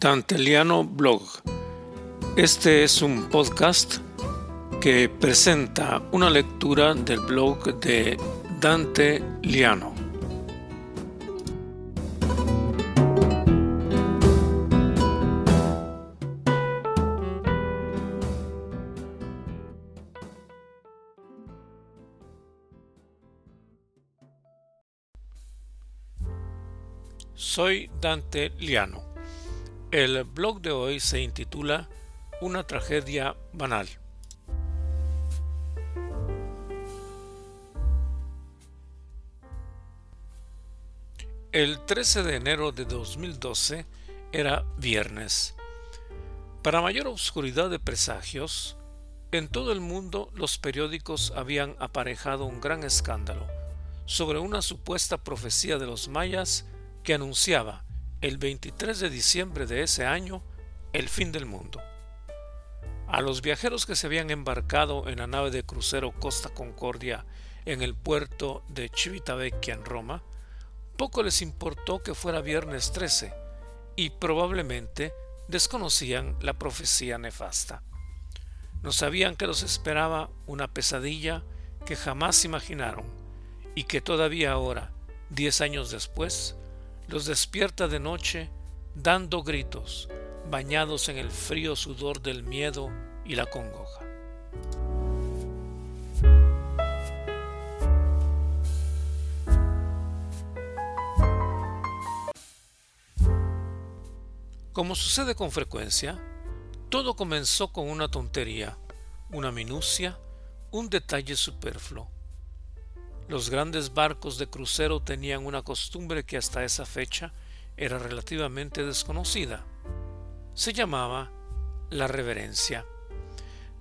Danteliano Blog. Este es un podcast que presenta una lectura del blog de Dante Liano. Soy Dante Liano. El blog de hoy se intitula Una tragedia banal. El 13 de enero de 2012 era viernes. Para mayor oscuridad de presagios, en todo el mundo los periódicos habían aparejado un gran escándalo sobre una supuesta profecía de los mayas que anunciaba el 23 de diciembre de ese año el fin del mundo. A los viajeros que se habían embarcado en la nave de crucero Costa Concordia en el puerto de Civitavecchia en Roma, poco les importó que fuera viernes 13 y probablemente desconocían la profecía nefasta. No sabían que los esperaba una pesadilla que jamás imaginaron y que todavía ahora, diez años después, los despierta de noche dando gritos, bañados en el frío sudor del miedo y la congoja. Como sucede con frecuencia, todo comenzó con una tontería, una minucia, un detalle superfluo los grandes barcos de crucero tenían una costumbre que hasta esa fecha era relativamente desconocida. Se llamaba la reverencia.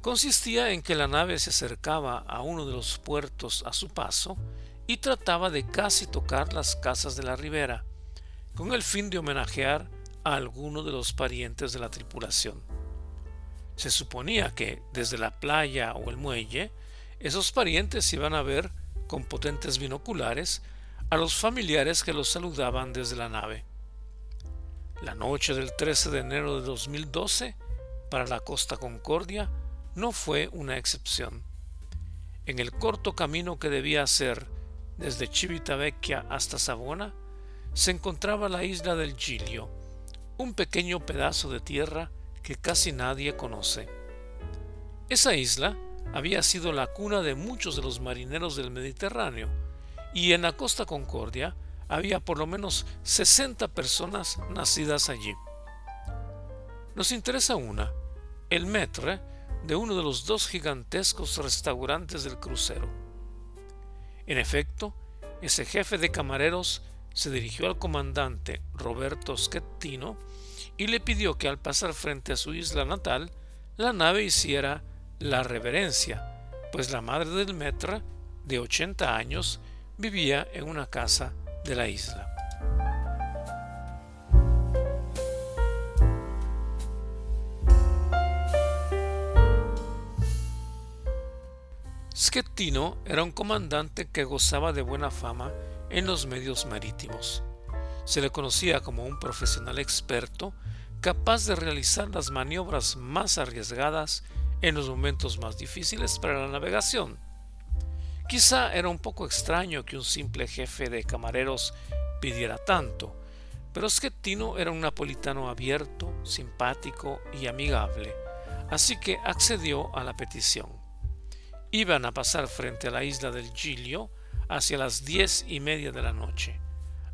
Consistía en que la nave se acercaba a uno de los puertos a su paso y trataba de casi tocar las casas de la ribera, con el fin de homenajear a alguno de los parientes de la tripulación. Se suponía que desde la playa o el muelle, esos parientes iban a ver con potentes binoculares a los familiares que los saludaban desde la nave. La noche del 13 de enero de 2012, para la Costa Concordia, no fue una excepción. En el corto camino que debía hacer desde Civitavecchia hasta Savona, se encontraba la isla del Giglio, un pequeño pedazo de tierra que casi nadie conoce. Esa isla había sido la cuna de muchos de los marineros del Mediterráneo, y en la costa Concordia había por lo menos 60 personas nacidas allí. Nos interesa una, el maître de uno de los dos gigantescos restaurantes del crucero. En efecto, ese jefe de camareros se dirigió al comandante Roberto Schettino y le pidió que al pasar frente a su isla natal, la nave hiciera la reverencia, pues la madre del Metra, de 80 años, vivía en una casa de la isla. Schettino era un comandante que gozaba de buena fama en los medios marítimos. Se le conocía como un profesional experto capaz de realizar las maniobras más arriesgadas en los momentos más difíciles para la navegación. Quizá era un poco extraño que un simple jefe de camareros pidiera tanto, pero Schettino era un napolitano abierto, simpático y amigable, así que accedió a la petición. Iban a pasar frente a la isla del Giglio hacia las diez y media de la noche,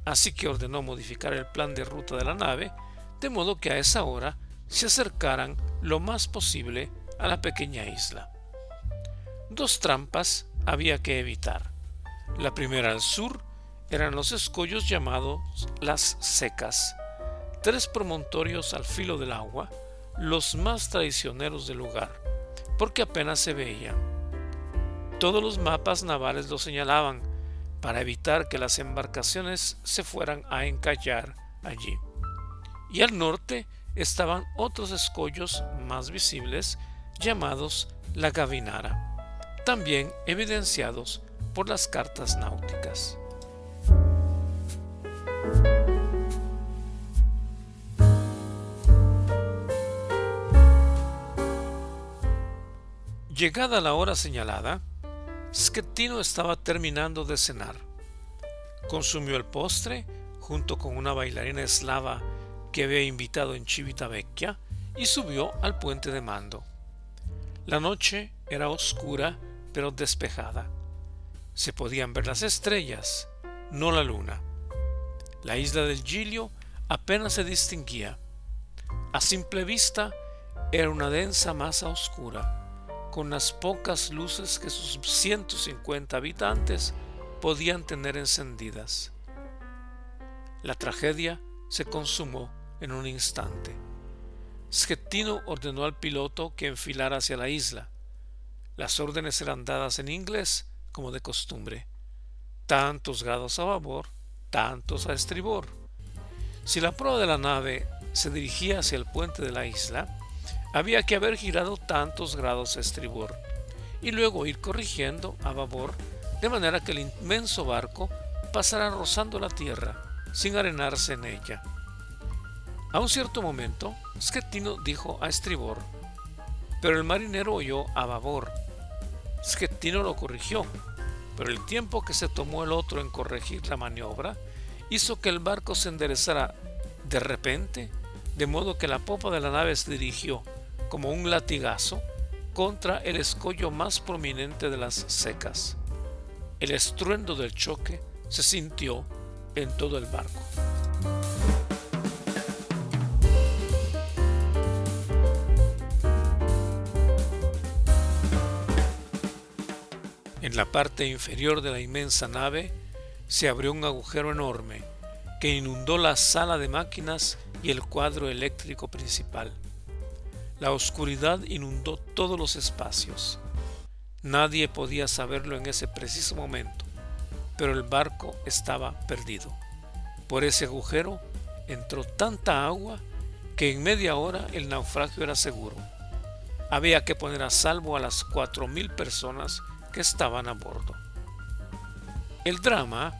así que ordenó modificar el plan de ruta de la nave, de modo que a esa hora se acercaran lo más posible a la pequeña isla. Dos trampas había que evitar. La primera al sur eran los escollos llamados las secas, tres promontorios al filo del agua, los más traicioneros del lugar, porque apenas se veían. Todos los mapas navales lo señalaban para evitar que las embarcaciones se fueran a encallar allí. Y al norte estaban otros escollos más visibles llamados la gavinara, también evidenciados por las cartas náuticas. Llegada la hora señalada, Schettino estaba terminando de cenar. Consumió el postre junto con una bailarina eslava que había invitado en Civitavecchia y subió al puente de mando. La noche era oscura pero despejada. Se podían ver las estrellas, no la luna. La isla del Giglio apenas se distinguía. A simple vista era una densa masa oscura, con las pocas luces que sus 150 habitantes podían tener encendidas. La tragedia se consumó en un instante. Schettino ordenó al piloto que enfilara hacia la isla. Las órdenes eran dadas en inglés como de costumbre. Tantos grados a babor, tantos a estribor. Si la proa de la nave se dirigía hacia el puente de la isla, había que haber girado tantos grados a estribor y luego ir corrigiendo a babor de manera que el inmenso barco pasara rozando la tierra sin arenarse en ella. A un cierto momento, Schettino dijo a estribor, pero el marinero oyó a babor. Schettino lo corrigió, pero el tiempo que se tomó el otro en corregir la maniobra hizo que el barco se enderezara de repente, de modo que la popa de la nave se dirigió como un latigazo contra el escollo más prominente de las secas. El estruendo del choque se sintió en todo el barco. En la parte inferior de la inmensa nave se abrió un agujero enorme que inundó la sala de máquinas y el cuadro eléctrico principal. La oscuridad inundó todos los espacios. Nadie podía saberlo en ese preciso momento, pero el barco estaba perdido. Por ese agujero entró tanta agua que en media hora el naufragio era seguro. Había que poner a salvo a las cuatro mil personas estaban a bordo. El drama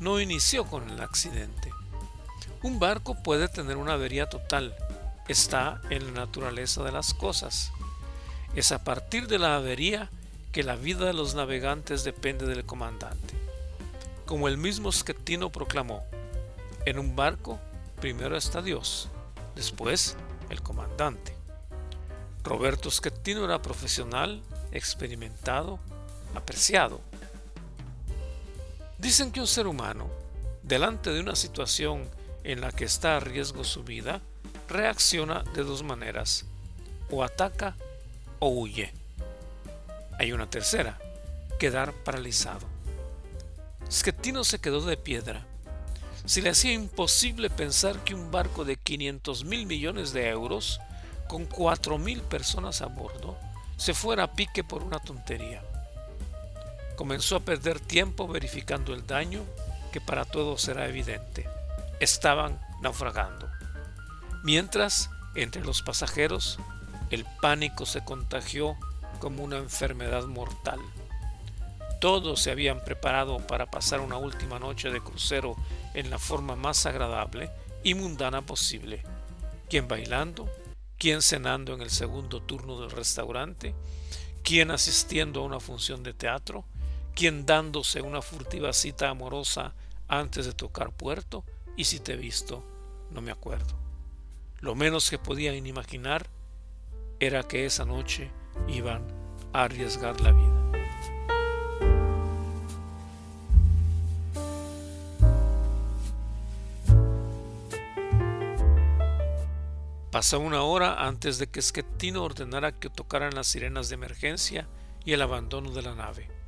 no inició con el accidente. Un barco puede tener una avería total, está en la naturaleza de las cosas. Es a partir de la avería que la vida de los navegantes depende del comandante. Como el mismo Schettino proclamó, en un barco primero está Dios, después el comandante. Roberto Schettino era profesional, experimentado, apreciado. Dicen que un ser humano, delante de una situación en la que está a riesgo su vida, reacciona de dos maneras, o ataca o huye. Hay una tercera, quedar paralizado. Schettino se quedó de piedra. Se le hacía imposible pensar que un barco de 500 mil millones de euros, con 4 mil personas a bordo, se fuera a pique por una tontería. Comenzó a perder tiempo verificando el daño que para todos era evidente. Estaban naufragando. Mientras, entre los pasajeros, el pánico se contagió como una enfermedad mortal. Todos se habían preparado para pasar una última noche de crucero en la forma más agradable y mundana posible, quien bailando, quien cenando en el segundo turno del restaurante, quien asistiendo a una función de teatro, quien dándose una furtiva cita amorosa antes de tocar puerto, y si te he visto, no me acuerdo. Lo menos que podían imaginar era que esa noche iban a arriesgar la vida. Pasó una hora antes de que Schettino ordenara que tocaran las sirenas de emergencia y el abandono de la nave.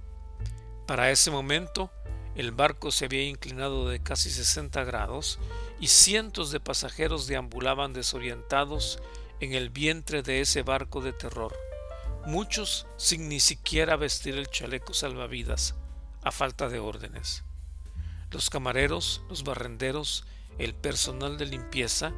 Para ese momento, el barco se había inclinado de casi 60 grados y cientos de pasajeros deambulaban desorientados en el vientre de ese barco de terror, muchos sin ni siquiera vestir el chaleco salvavidas, a falta de órdenes. Los camareros, los barrenderos, el personal de limpieza,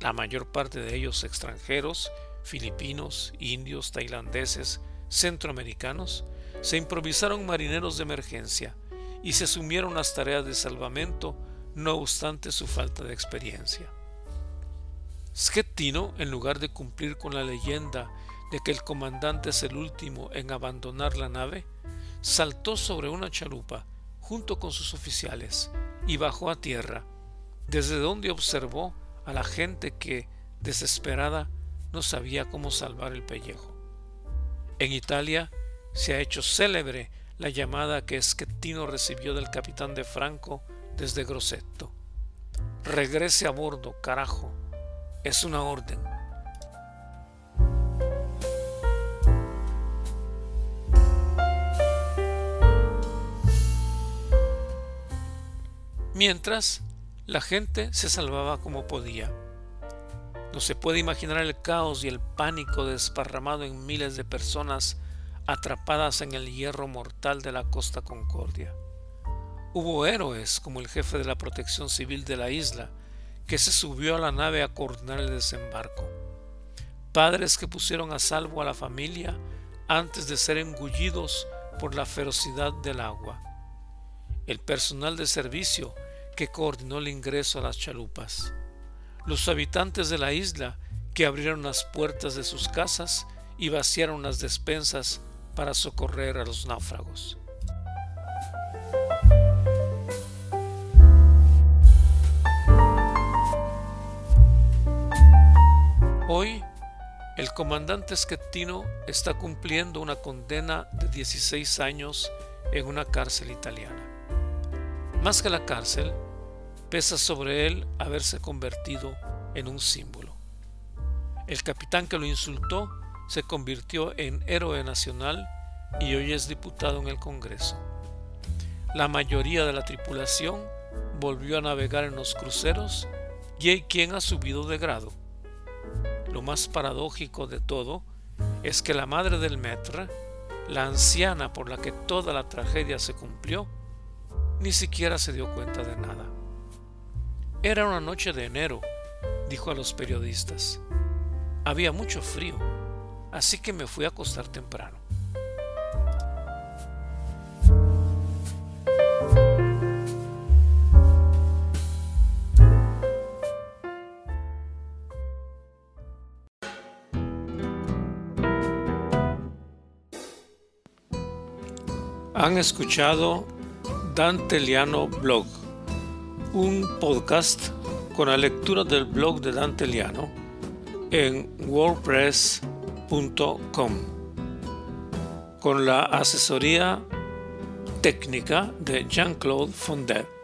la mayor parte de ellos extranjeros, filipinos, indios, tailandeses, centroamericanos, se improvisaron marineros de emergencia, y se sumieron las tareas de salvamento no obstante su falta de experiencia. Schettino, en lugar de cumplir con la leyenda de que el comandante es el último en abandonar la nave, saltó sobre una chalupa junto con sus oficiales y bajó a tierra, desde donde observó a la gente que, desesperada, no sabía cómo salvar el pellejo. En Italia se ha hecho célebre la llamada que Schettino recibió del capitán de Franco desde Grosseto. Regrese a bordo, carajo. Es una orden. Mientras, la gente se salvaba como podía. No se puede imaginar el caos y el pánico desparramado en miles de personas atrapadas en el hierro mortal de la Costa Concordia. Hubo héroes como el jefe de la protección civil de la isla, que se subió a la nave a coordinar el desembarco. Padres que pusieron a salvo a la familia antes de ser engullidos por la ferocidad del agua. El personal de servicio que coordinó el ingreso a las chalupas. Los habitantes de la isla que abrieron las puertas de sus casas y vaciaron las despensas para socorrer a los náufragos. Hoy, el comandante Schettino está cumpliendo una condena de 16 años en una cárcel italiana. Más que la cárcel, pesa sobre él haberse convertido en un símbolo. El capitán que lo insultó se convirtió en héroe nacional y hoy es diputado en el Congreso. La mayoría de la tripulación volvió a navegar en los cruceros y hay quien ha subido de grado. Lo más paradójico de todo es que la madre del maître, la anciana por la que toda la tragedia se cumplió, ni siquiera se dio cuenta de nada. Era una noche de enero, dijo a los periodistas. Había mucho frío así que me fui a acostar temprano. Han escuchado Dante Liano Blog, un podcast con la lectura del blog de Dante Liano en Con la asesoría técnica de Jean-Claude Fondet.